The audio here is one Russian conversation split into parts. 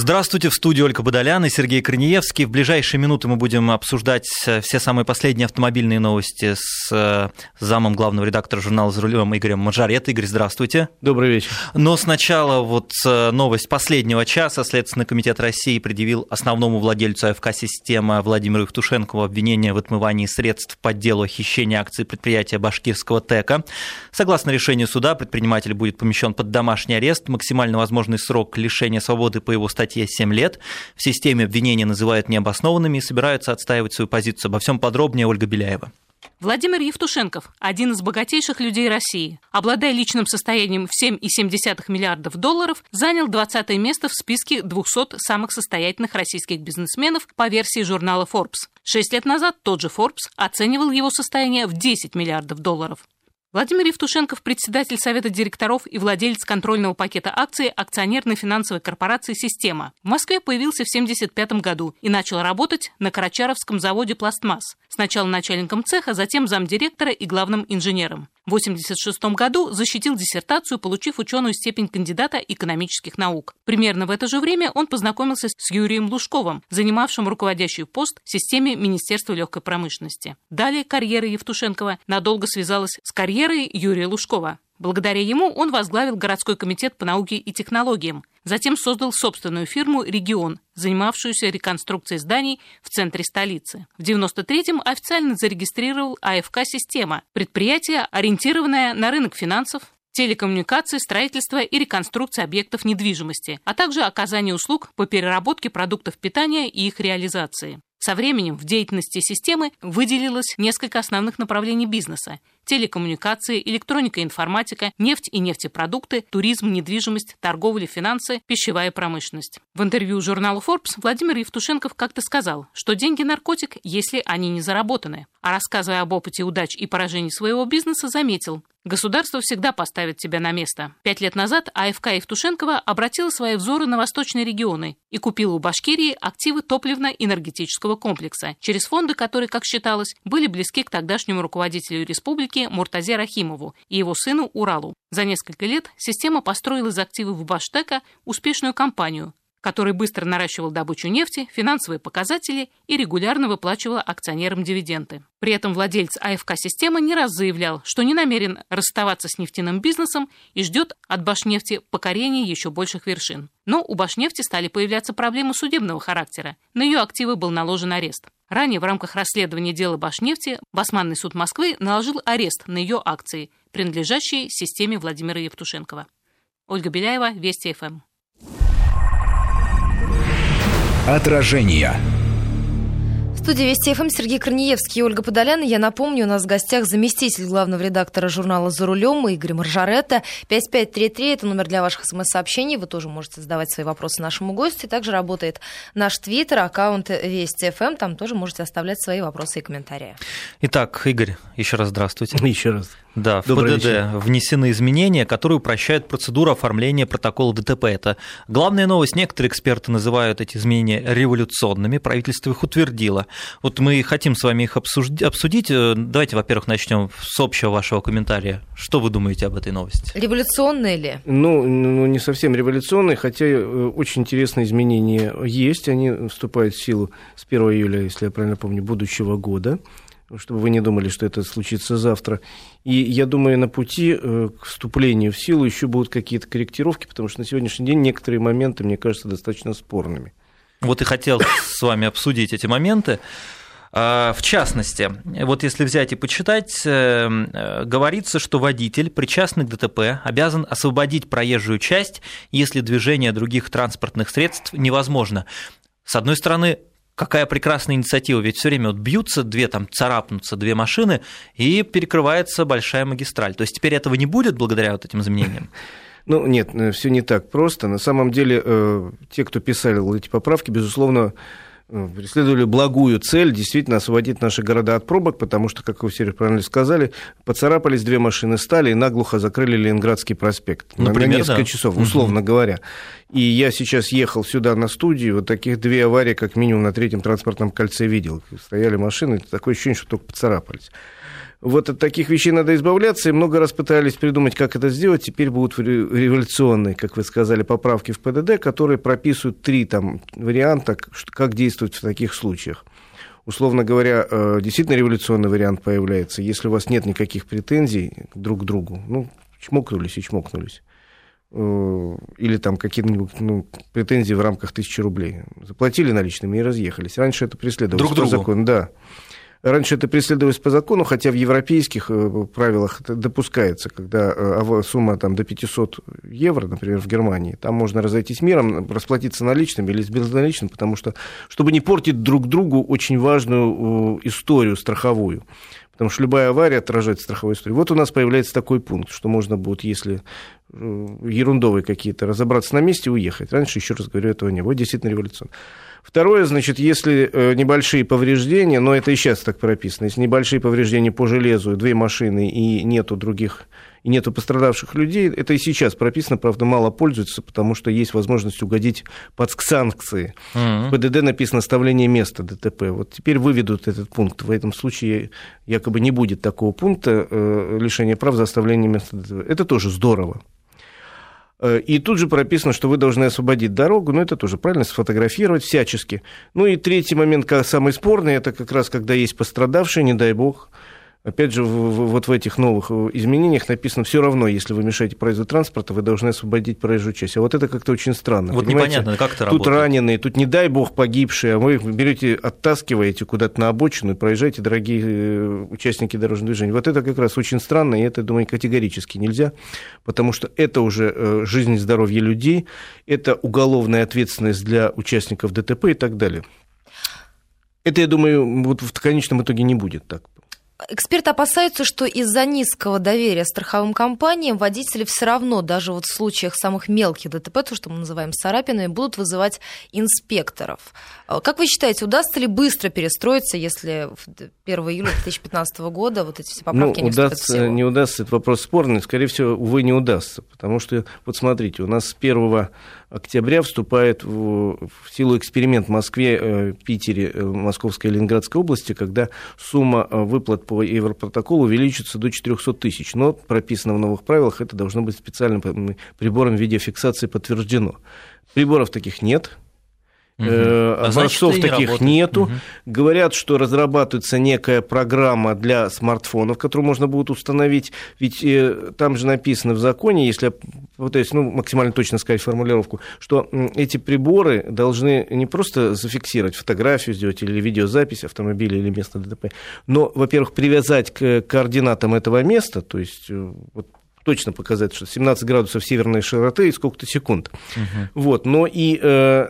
Здравствуйте, в студии Ольга Бодолян и Сергей Корнеевский. В ближайшие минуты мы будем обсуждать э, все самые последние автомобильные новости с э, замом главного редактора журнала «За рулем» Игорем Мажарет. Игорь, здравствуйте. Добрый вечер. Но сначала вот э, новость последнего часа. Следственный комитет России предъявил основному владельцу АФК-системы Владимиру Евтушенкову обвинение в отмывании средств по делу хищения акций предприятия башкирского ТЭКа. Согласно решению суда, предприниматель будет помещен под домашний арест. Максимально возможный срок лишения свободы по его статье статье 7 лет. В системе обвинения называют необоснованными и собираются отстаивать свою позицию. Обо всем подробнее Ольга Беляева. Владимир Евтушенков – один из богатейших людей России. Обладая личным состоянием в 7,7 миллиардов долларов, занял 20 место в списке 200 самых состоятельных российских бизнесменов по версии журнала Forbes. Шесть лет назад тот же Forbes оценивал его состояние в 10 миллиардов долларов. Владимир Евтушенков, председатель Совета директоров и владелец контрольного пакета акций акционерной финансовой корпорации «Система». В Москве появился в 1975 году и начал работать на Карачаровском заводе «Пластмасс». Сначала начальником цеха, затем замдиректора и главным инженером. В 1986 году защитил диссертацию, получив ученую степень кандидата экономических наук. Примерно в это же время он познакомился с Юрием Лужковым, занимавшим руководящий пост в системе Министерства легкой промышленности. Далее карьера Евтушенкова надолго связалась с карьерой Юрия Лужкова. Благодаря ему он возглавил городской комитет по науке и технологиям. Затем создал собственную фирму «Регион», занимавшуюся реконструкцией зданий в центре столицы. В 93-м официально зарегистрировал АФК-система, предприятие, ориентированное на рынок финансов, телекоммуникации, строительство и реконструкция объектов недвижимости, а также оказание услуг по переработке продуктов питания и их реализации. Со временем в деятельности системы выделилось несколько основных направлений бизнеса – телекоммуникации, электроника и информатика, нефть и нефтепродукты, туризм, недвижимость, торговля, финансы, пищевая промышленность. В интервью журналу Forbes Владимир Евтушенков как-то сказал, что деньги – наркотик, если они не заработаны. А рассказывая об опыте удач и поражений своего бизнеса, заметил, Государство всегда поставит тебя на место. Пять лет назад АФК Евтушенкова обратила свои взоры на восточные регионы и купила у Башкирии активы топливно-энергетического комплекса, через фонды, которые, как считалось, были близки к тогдашнему руководителю республики Муртазе Рахимову и его сыну Уралу. За несколько лет система построила из активов Баштека успешную компанию, который быстро наращивал добычу нефти, финансовые показатели и регулярно выплачивал акционерам дивиденды. При этом владелец АФК-системы не раз заявлял, что не намерен расставаться с нефтяным бизнесом и ждет от Башнефти покорения еще больших вершин. Но у Башнефти стали появляться проблемы судебного характера. На ее активы был наложен арест. Ранее в рамках расследования дела Башнефти Басманный суд Москвы наложил арест на ее акции, принадлежащие системе Владимира Евтушенкова. Ольга Беляева, Вести ФМ. Отражение. В студии Вести ФМ Сергей Корнеевский и Ольга Подоляна. Я напомню, у нас в гостях заместитель главного редактора журнала «За рулем» Игорь Маржаретта. 5533 – это номер для ваших смс-сообщений. Вы тоже можете задавать свои вопросы нашему гостю. Также работает наш твиттер, аккаунт Вести ФМ. Там тоже можете оставлять свои вопросы и комментарии. Итак, Игорь, еще раз здравствуйте. Еще раз. Да, в Добрый ПДД вечер. внесены изменения, которые упрощают процедуру оформления протокола ДТП. Это главная новость. Некоторые эксперты называют эти изменения революционными. Правительство их утвердило. Вот мы хотим с вами их обсудить. Э, давайте, во-первых, начнем с общего вашего комментария. Что вы думаете об этой новости? Революционные ли? Ну, ну не совсем революционные, хотя э, очень интересные изменения есть. Они вступают в силу с 1 июля, если я правильно помню, будущего года чтобы вы не думали, что это случится завтра. И я думаю, на пути э, к вступлению в силу еще будут какие-то корректировки, потому что на сегодняшний день некоторые моменты, мне кажется, достаточно спорными. Вот и хотел с вами обсудить эти моменты. А, в частности, вот если взять и почитать, э, э, говорится, что водитель, причастный к ДТП, обязан освободить проезжую часть, если движение других транспортных средств невозможно. С одной стороны, какая прекрасная инициатива, ведь все время вот бьются две, там царапнутся две машины, и перекрывается большая магистраль. То есть теперь этого не будет благодаря вот этим изменениям? Ну, нет, э, все не так просто. На самом деле, э, те, кто писали эти поправки, безусловно, Э, преследовали благую цель действительно освободить наши города от пробок, потому что, как вы все правильно сказали, поцарапались две машины стали и наглухо закрыли Ленинградский проспект Например, на несколько да. часов, условно угу. говоря. И я сейчас ехал сюда на студию, вот таких две аварии, как минимум, на третьем транспортном кольце видел. Стояли машины, такое ощущение, что только поцарапались. Вот от таких вещей надо избавляться, и много раз пытались придумать, как это сделать. Теперь будут революционные, как вы сказали, поправки в ПДД, которые прописывают три там, варианта, как действовать в таких случаях. Условно говоря, э, действительно революционный вариант появляется, если у вас нет никаких претензий друг к другу. Ну, чмокнулись и чмокнулись или там какие-нибудь ну, претензии в рамках тысячи рублей. Заплатили наличными и разъехались. Раньше это преследовалось Друг другу. по закону. Да. Раньше это преследовалось по закону, хотя в европейских э, правилах это допускается, когда э, сумма там, до 500 евро, например, в Германии, там можно разойтись миром, расплатиться наличными или с безналичным, потому что, чтобы не портить друг другу очень важную э, историю страховую. Потому что любая авария отражает страховую историю. Вот у нас появляется такой пункт, что можно будет, если ерундовые какие-то, разобраться на месте и уехать. Раньше, еще раз говорю, этого не было. Действительно революционно. Второе, значит, если э, небольшие повреждения, но это и сейчас так прописано, если небольшие повреждения по железу, две машины и нету других, и нету пострадавших людей, это и сейчас прописано, правда, мало пользуется, потому что есть возможность угодить под санкции. Mm-hmm. В ПДД написано «оставление места ДТП». Вот теперь выведут этот пункт. В этом случае якобы не будет такого пункта э, лишения прав за оставление места ДТП. Это тоже здорово. Э, и тут же прописано, что вы должны освободить дорогу, но это тоже правильно, сфотографировать всячески. Ну и третий момент, самый спорный, это как раз когда есть пострадавшие, не дай бог, Опять же, вот в этих новых э, изменениях написано, все равно, если вы мешаете проезду транспорта, вы должны освободить проезжую часть. А вот это как-то очень странно. Вот понимаете? непонятно, как это Тут работает. раненые, тут, не дай бог, погибшие, а вы берете, оттаскиваете куда-то на обочину и проезжаете, дорогие э, участники дорожного движения. Вот это как раз очень странно, и это, думаю, категорически нельзя, потому что это уже э, жизнь и здоровье людей, это уголовная ответственность для участников ДТП и так далее. Это, я думаю, вот в конечном итоге не будет так. Эксперты опасаются, что из-за низкого доверия страховым компаниям водители все равно, даже вот в случаях самых мелких ДТП, то, что мы называем царапинами, будут вызывать инспекторов. А как вы считаете, удастся ли быстро перестроиться, если 1 июля 2015 года вот эти все поправки ну, не удастся, не удастся, это вопрос спорный, скорее всего, увы, не удастся, потому что, вот смотрите, у нас с 1 октября вступает в, в силу эксперимент в Москве, э, Питере, э, Московской и Ленинградской области, когда сумма э, выплат по Европротоколу увеличится до 400 тысяч. Но прописано в новых правилах, это должно быть специальным прибором видеофиксации подтверждено. Приборов таких нет, Угу. Образцов а таких не нету. Угу. Говорят, что разрабатывается некая программа для смартфонов, которую можно будет установить. Ведь э, там же написано в законе, если я пытаюсь ну, максимально точно сказать формулировку, что эти приборы должны не просто зафиксировать фотографию, сделать или видеозапись автомобиля или места ДТП, но, во-первых, привязать к координатам этого места, то есть э, вот точно показать, что 17 градусов северной широты и сколько-то секунд. Угу. Вот, но и э,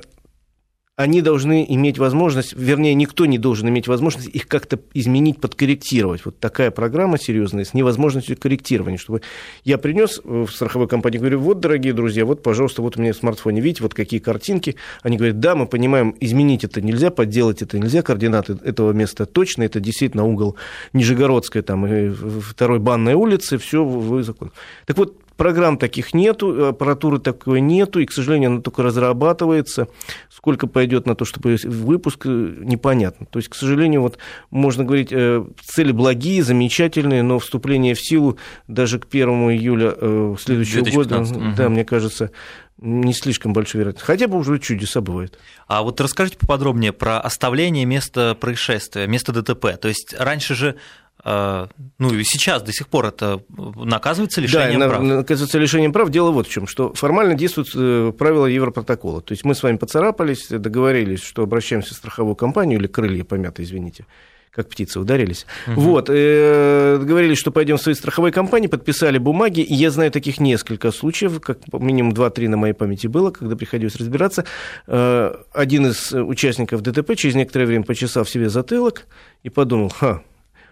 они должны иметь возможность, вернее, никто не должен иметь возможность их как-то изменить, подкорректировать. Вот такая программа серьезная с невозможностью корректирования, чтобы я принес в страховую компанию, говорю, вот, дорогие друзья, вот, пожалуйста, вот у меня в смартфоне, видите, вот какие картинки. Они говорят, да, мы понимаем, изменить это нельзя, подделать это нельзя, координаты этого места точно, это действительно угол Нижегородская, там, и второй банной улицы, все в закон. Так вот, Программ таких нету, аппаратуры такой нету, и, к сожалению, она только разрабатывается. Сколько пойдет на то, чтобы выпуск, э, непонятно. То есть, к сожалению, вот можно говорить, э, цели благие, замечательные, но вступление в силу даже к 1 июля э, следующего 2015. года, угу. да, мне кажется, не слишком большой вероятность. Хотя бы уже чудеса бывают. А вот расскажите поподробнее про оставление места происшествия, места ДТП. То есть раньше же ну и сейчас до сих пор это наказывается лишением да, прав? Наказывается лишением прав. Дело вот в чем, что формально действуют э, правила Европротокола. То есть мы с вами поцарапались, договорились, что обращаемся в страховую компанию, или крылья помяты, извините, как птицы ударились. Угу. Вот, э, договорились, что пойдем в свои страховые компании, подписали бумаги, и я знаю таких несколько случаев, как минимум 2-3 на моей памяти было, когда приходилось разбираться. Э, один из участников ДТП через некоторое время почесав себе затылок и подумал, ха,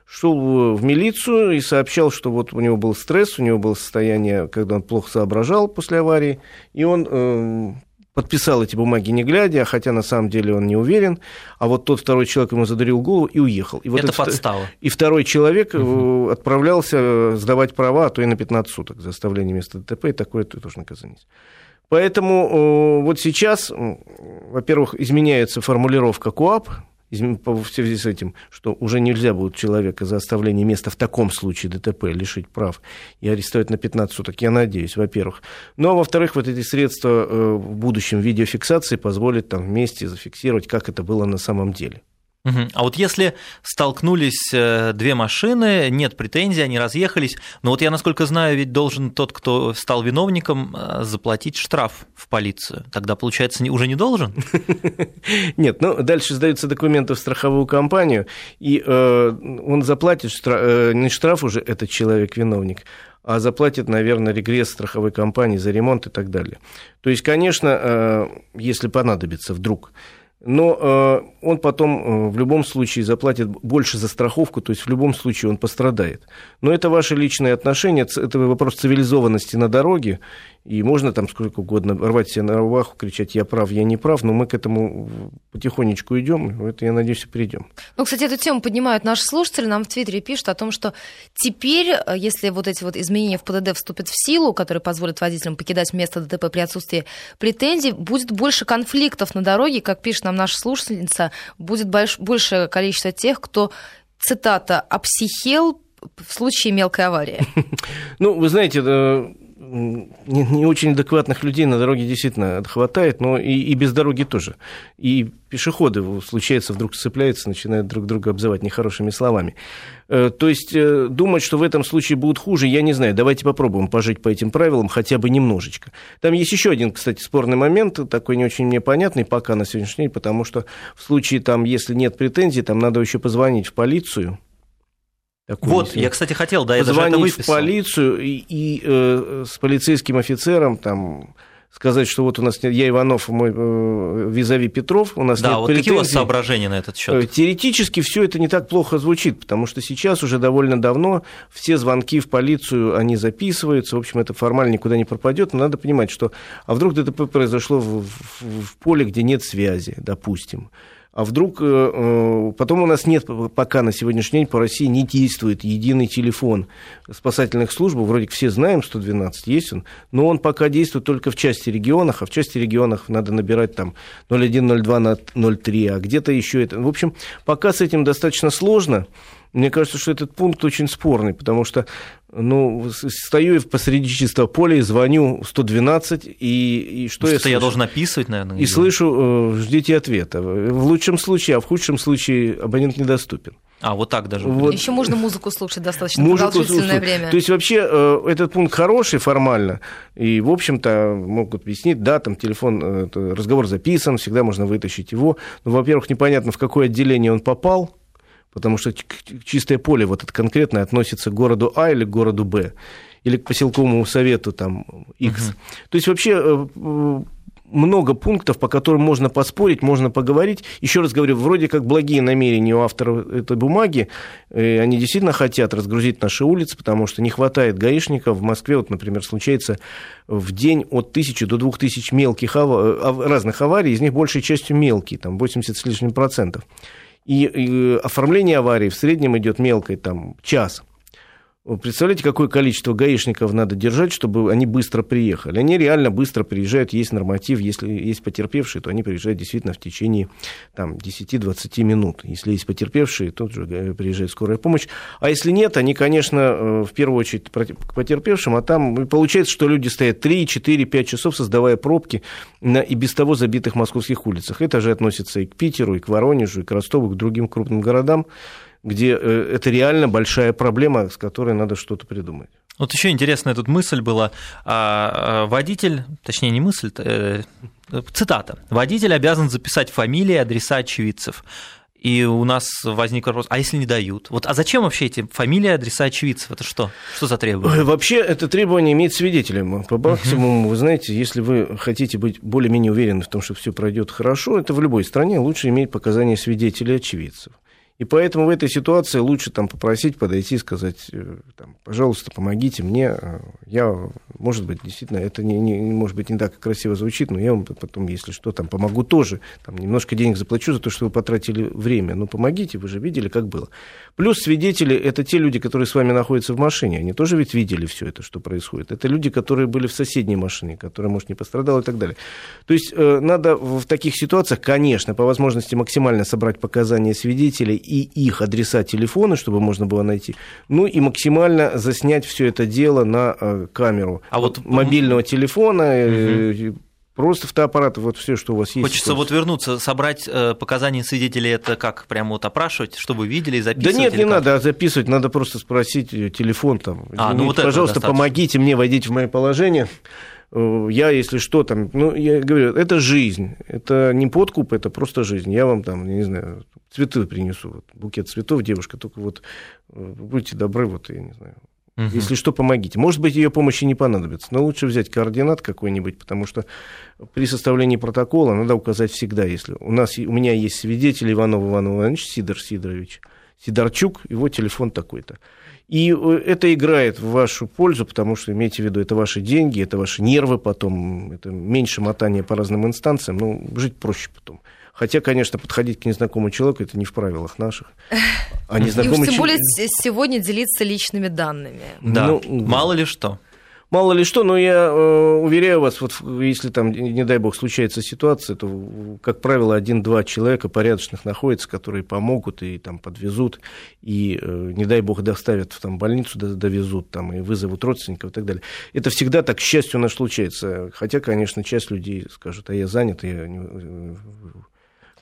шел в милицию и сообщал, что вот у него был стресс, у него было состояние, когда он плохо соображал после аварии, и он э, подписал эти бумаги не глядя, хотя на самом деле он не уверен, а вот тот второй человек ему задарил голову и уехал. И вот Это подстава. И второй человек угу. отправлялся сдавать права, а то и на 15 суток за оставление места ДТП, и такое тоже наказание Поэтому вот сейчас, во-первых, изменяется формулировка КОАП, в связи с этим, что уже нельзя будет человека за оставление места в таком случае ДТП лишить прав и арестовать на 15 суток, я надеюсь, во-первых. Ну, а во-вторых, вот эти средства э, в будущем видеофиксации позволят там вместе зафиксировать, как это было на самом деле. А вот если столкнулись э, две машины, нет претензий, они разъехались, но вот я, насколько знаю, ведь должен тот, кто стал виновником, э, заплатить штраф в полицию. Тогда, получается, уже не должен? Нет, ну, дальше сдаются документы в страховую компанию, и э, он заплатит не штраф уже этот человек-виновник, а заплатит, наверное, регресс страховой компании за ремонт и так далее. То есть, конечно, если понадобится вдруг но э, он потом э, в любом случае заплатит больше за страховку, то есть в любом случае он пострадает. Но это ваши личные отношения, это вопрос цивилизованности на дороге, и можно там сколько угодно рвать себе на рубаху, кричать «я прав, я не прав», но мы к этому потихонечку идем, это, я надеюсь, и придем. Ну, кстати, эту тему поднимают наши слушатели, нам в Твиттере пишут о том, что теперь, э, если вот эти вот изменения в ПДД вступят в силу, которые позволят водителям покидать место ДТП при отсутствии претензий, будет больше конфликтов на дороге, как пишет нам наша слушательница, будет больш, большее количество тех, кто, цитата, «обсихел в случае мелкой аварии». Ну, вы знаете, не, не очень адекватных людей на дороге действительно хватает, но и, и без дороги тоже. И пешеходы, случается, вдруг сцепляются, начинают друг друга обзывать нехорошими словами. Э, то есть э, думать, что в этом случае будет хуже, я не знаю. Давайте попробуем пожить по этим правилам хотя бы немножечко. Там есть еще один, кстати, спорный момент, такой не очень мне понятный пока на сегодняшний день, потому что в случае, там, если нет претензий, там надо еще позвонить в полицию, Такую вот, я, кстати, хотел, да, я даже это выписал. в полицию и, и э, с полицейским офицером там сказать, что вот у нас нет, я Иванов, мой э, визави Петров, у нас да, нет вот претензий. какие у вас соображения на этот счет? Э, теоретически все это не так плохо звучит, потому что сейчас уже довольно давно все звонки в полицию, они записываются, в общем, это формально никуда не пропадет, но надо понимать, что, а вдруг ДТП произошло в, в, в поле, где нет связи, допустим, а вдруг э, э, потом у нас нет пока на сегодняшний день по России не действует единый телефон спасательных служб, вроде все знаем, 112 есть он, но он пока действует только в части регионах, а в части регионах надо набирать там 01, 02, 03, а где-то еще это. В общем, пока с этим достаточно сложно. Мне кажется, что этот пункт очень спорный, потому что ну, стою посреди чистого поля и звоню 112, и, и что, что я слышу? я должен описывать, наверное? И слышу, э, ждите ответа. В лучшем случае, а в худшем случае абонент недоступен. А, вот так даже. Вот. Еще можно музыку слушать достаточно музыку продолжительное слушать. время. То есть вообще э, этот пункт хороший формально, и, в общем-то, могут объяснить, да, там телефон, э, разговор записан, всегда можно вытащить его. Но, во-первых, непонятно, в какое отделение он попал, потому что чистое поле вот это конкретно относится к городу А или к городу Б, или к поселковому совету там X. Угу. То есть вообще э, много пунктов, по которым можно поспорить, можно поговорить. Еще раз говорю, вроде как благие намерения у авторов этой бумаги, э, они действительно хотят разгрузить наши улицы, потому что не хватает гаишников. В Москве, вот, например, случается в день от тысячи до двух тысяч мелких ав... разных аварий, из них большей частью мелкие, там 80 с лишним процентов. И, и оформление аварии в среднем идет мелкой, там, час. Представляете, какое количество гаишников надо держать, чтобы они быстро приехали? Они реально быстро приезжают, есть норматив, если есть потерпевшие, то они приезжают действительно в течение там, 10-20 минут. Если есть потерпевшие, то уже приезжает скорая помощь. А если нет, они, конечно, э, в первую очередь к потерпевшим, а там получается, что люди стоят 3, 4, 5 часов, создавая пробки на и без того забитых московских улицах. Это же относится и к Питеру, и к Воронежу, и к Ростову, и к другим крупным городам где э, это реально большая проблема, с которой надо что-то придумать. Вот еще интересная тут мысль была. А, а, водитель, точнее не мысль, э, цитата. Водитель обязан записать фамилии, адреса очевидцев. И у нас возник вопрос, а если не дают? Вот, а зачем вообще эти фамилии, адреса очевидцев? Это что? Что за требование? Вообще, это требование иметь свидетелем. По максимуму, вы знаете, если вы хотите быть более-менее уверены в том, что все пройдет хорошо, это в любой стране лучше иметь показания свидетелей очевидцев. И поэтому в этой ситуации лучше там попросить подойти и сказать, э, там, пожалуйста, помогите мне. Э, я, может быть, действительно, это не, не, может быть не так красиво звучит, но я вам потом, если что, там помогу тоже. Там, немножко денег заплачу за то, что вы потратили время. Но помогите, вы же видели, как было. Плюс свидетели – это те люди, которые с вами находятся в машине. Они тоже ведь видели все это, что происходит. Это люди, которые были в соседней машине, которая, может, не пострадала и так далее. То есть э, надо в таких ситуациях, конечно, по возможности максимально собрать показания свидетелей и их адреса телефона, чтобы можно было найти. Ну и максимально заснять все это дело на э, камеру а вот мобильного телефона. Угу. Просто фотоаппарат, вот все, что у вас есть. Хочется вот вернуться, собрать э, показания свидетелей, это как, прямо вот опрашивать, чтобы вы видели и записывать? Да нет, не как? надо записывать, надо просто спросить телефон там. А, ну вот пожалуйста, помогите мне, войдите в мое положение. Э, я, если что, там, ну, я говорю, это жизнь, это не подкуп, это просто жизнь. Я вам там, не знаю, цветы принесу, вот, букет цветов, девушка, только вот э, будьте добры, вот, я не знаю, Угу. Если что, помогите. Может быть, ее помощи не понадобится, но лучше взять координат какой-нибудь, потому что при составлении протокола надо указать всегда, если у нас у меня есть свидетель Иванов Иван Иванович Сидор Сидорович, Сидорчук, его телефон такой-то. И э, это играет в вашу пользу, потому что, имейте в виду, это ваши деньги, это ваши нервы потом, это меньше мотания по разным инстанциям, ну, жить проще потом. Хотя, конечно, подходить к незнакомому человеку это не в правилах наших. А незнакомый И тем более сегодня делиться личными данными. Да, ну, мало ли что мало ли что, но я э, уверяю вас, вот если там, не дай бог, случается ситуация, то, как правило, один-два человека порядочных находятся, которые помогут и там подвезут, и, э, не дай бог, доставят в там, больницу, довезут там, и вызовут родственников и так далее. Это всегда так, к счастью, у нас случается. Хотя, конечно, часть людей скажут, а я занят, я не,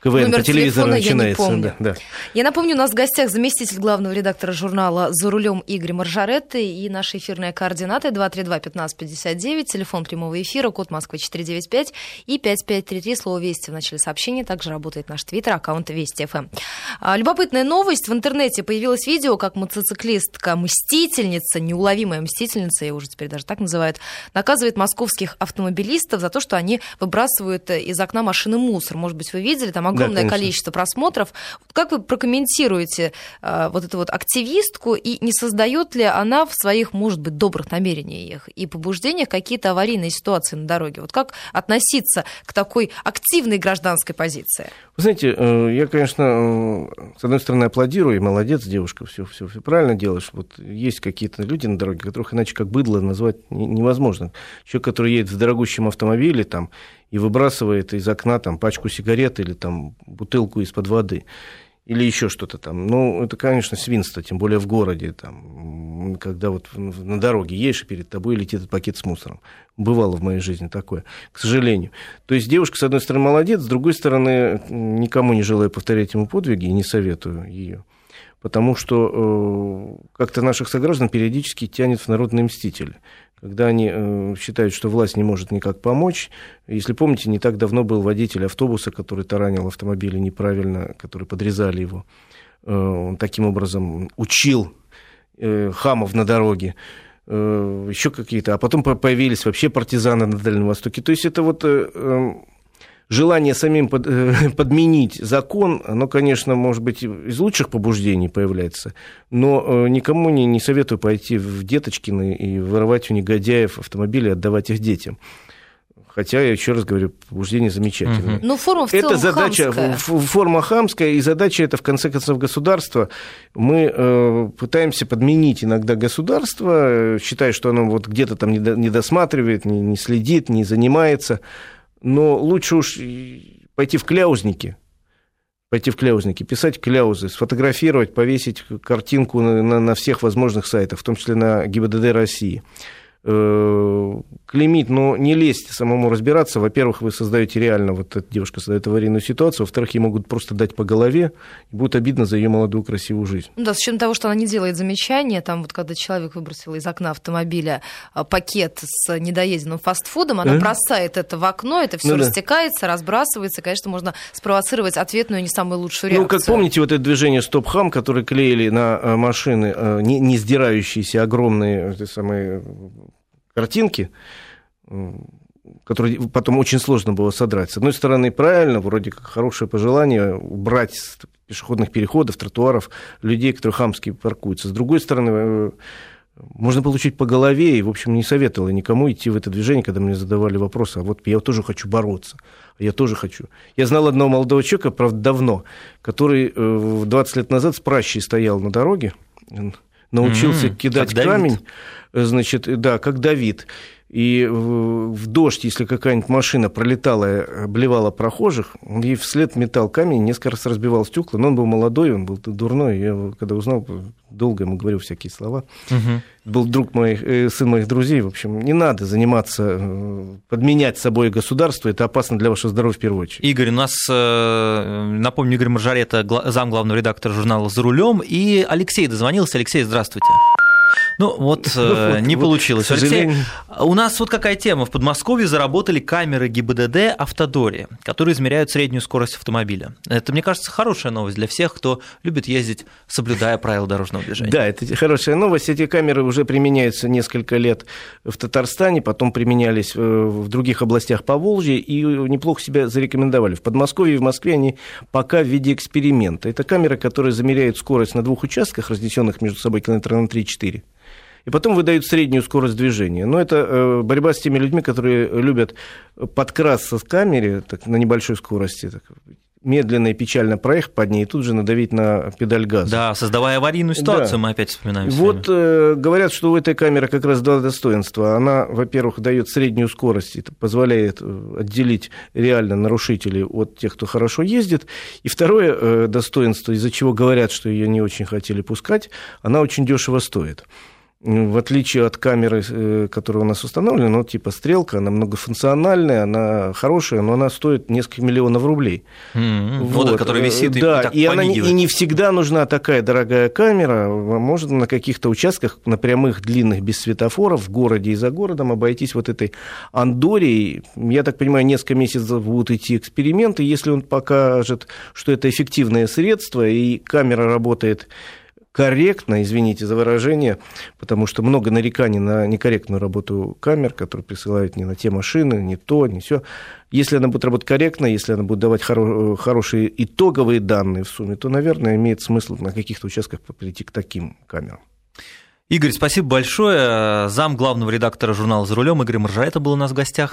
КВН Номер по телевизору начинается. Я, не помню. Да, да. я напомню, у нас в гостях заместитель главного редактора журнала «За рулем» Игорь Маржаретты и наши эфирные координаты 232-1559, телефон прямого эфира, код Москвы 495 и 5533, слово «Вести» в начале сообщения. Также работает наш твиттер, аккаунт Вести ФМ. А, любопытная новость. В интернете появилось видео, как мотоциклистка, мстительница, неуловимая мстительница, я уже теперь даже так называют, наказывает московских автомобилистов за то, что они выбрасывают из окна машины мусор. Может быть, вы видели, там огромное да, количество просмотров. Как вы прокомментируете э, вот эту вот активистку и не создает ли она в своих, может быть, добрых намерениях и побуждениях какие-то аварийные ситуации на дороге? Вот как относиться к такой активной гражданской позиции? Вы знаете, э, я, конечно, э, с одной стороны аплодирую, молодец, девушка, все, все, все правильно делаешь. Вот есть какие-то люди на дороге, которых иначе как быдло назвать невозможно. Человек, который едет в дорогущем автомобиле там, и выбрасывает из окна там, пачку сигарет или там, бутылку из-под воды или еще что-то там. Ну, это, конечно, свинство, тем более в городе, там, когда вот на дороге едешь, и перед тобой летит этот пакет с мусором. Бывало в моей жизни такое, к сожалению. То есть девушка, с одной стороны, молодец, с другой стороны, никому не желаю повторять ему подвиги и не советую ее. Потому что э, как-то наших сограждан периодически тянет в народный мститель когда они э, считают, что власть не может никак помочь. Если помните, не так давно был водитель автобуса, который таранил автомобили неправильно, который подрезали его. Э, он таким образом учил э, хамов на дороге еще какие-то, а потом появились вообще партизаны на Дальнем Востоке. То есть это вот желание самим под, э, подменить закон, оно, конечно, может быть, из лучших побуждений появляется, но э, никому не, не советую пойти в Деточкины и вырывать у негодяев автомобили и отдавать их детям. Хотя, я еще раз говорю, побуждение замечательное. Угу. Ну, форма в это задача, хамская. форма хамская, и задача это, в конце концов, государство. Мы э, пытаемся подменить иногда государство, считая, что оно вот где-то там не досматривает, не, не следит, не занимается но лучше уж пойти в кляузники, пойти в кляузники, писать кляузы, сфотографировать, повесить картинку на, на, на всех возможных сайтах, в том числе на ГИБДД России. Э, клеймить, но не лезть самому разбираться. Во-первых, вы создаете реально, вот эта девушка создает аварийную ситуацию, во-вторых, ей могут просто дать по голове, и будет обидно за ее молодую красивую жизнь. Ну да, с учетом того, что она не делает замечания, там вот когда человек выбросил из окна автомобиля а, пакет с недоеденным фастфудом, она а? бросает это в окно, это все ну, растекается, да. разбрасывается, конечно, можно спровоцировать ответную не самую лучшую реакцию. Ну, как помните, вот это движение «Стоп-хам», которое клеили на э, машины, не, не сдирающиеся огромные самые картинки, которые потом очень сложно было содрать. С одной стороны, правильно, вроде как хорошее пожелание убрать пешеходных переходов, тротуаров, людей, которые хамски паркуются. С другой стороны, э, можно получить по голове, и, в общем, не советовал никому идти в это движение, когда мне задавали вопросы, а вот я тоже хочу бороться, я тоже хочу. Я знал одного молодого человека, правда, давно, который 20 лет назад с пращей стоял на дороге, научился mm-hmm. кидать камень, Давид. значит, да, как Давид. И в дождь, если какая-нибудь машина пролетала, обливала прохожих, ей вслед метал камень, несколько раз разбивал стекла. Но он был молодой, он был дурной. Я когда узнал, долго ему говорил всякие слова. Угу. Был друг моих, э, сын моих друзей. В общем, не надо заниматься, э, подменять собой государство. Это опасно для вашего здоровья в первую очередь. Игорь, у нас, э, напомню, Игорь Маржарета, зам главного редактора журнала «За рулем». И Алексей дозвонился. Алексей, здравствуйте. Ну вот э, не получилось. Алексей, у нас вот какая тема. В Подмосковье заработали камеры ГИБДД «Автодоре», которые измеряют среднюю скорость автомобиля. Это, мне кажется, хорошая новость для всех, кто любит ездить, соблюдая правила дорожного движения. Да, это хорошая новость. Эти камеры уже применяются несколько лет в Татарстане, потом применялись э, в других областях Поволжья и неплохо себя зарекомендовали. В Подмосковье и в Москве они пока в виде эксперимента. Это камеры, которые замеряют скорость на двух участках, разнесенных между собой километра на 3-4 и потом выдают среднюю скорость движения. Но это э, борьба с теми людьми, которые любят подкрасться с камере так, на небольшой скорости, так, медленно и печально проехать под ней и тут же надавить на педаль газа. Да, создавая аварийную ситуацию, да. мы опять вспоминаем. Вот э, говорят, что у этой камеры как раз два достоинства. Она, во-первых, дает среднюю скорость, это позволяет э, отделить реально нарушителей от тех, кто хорошо ездит. И второе э, достоинство, из-за чего говорят, что ее не очень хотели пускать, она очень дешево стоит в отличие от камеры, э, которая у нас установлена, ну, типа стрелка, она многофункциональная, она хорошая, но она стоит несколько миллионов рублей. Mm-hmm. Вот, вот которая висит и Да, так и, она, и не всегда нужна такая дорогая камера. Можно на каких-то участках, на прямых, длинных, без светофоров, в городе и за городом обойтись вот этой Андоре. Я так понимаю, несколько месяцев будут идти эксперименты. Если он покажет, что это эффективное средство, и камера работает корректно, извините за выражение, потому что много нареканий на некорректную работу камер, которые присылают не на те машины, не то, не все. Если она будет работать корректно, если она будет давать хоро- хорошие итоговые данные в сумме, то, наверное, имеет смысл на каких-то участках прийти к таким камерам. Игорь, спасибо большое. Зам главного редактора журнала «За рулем» Игорь Маржа, это был у нас в гостях.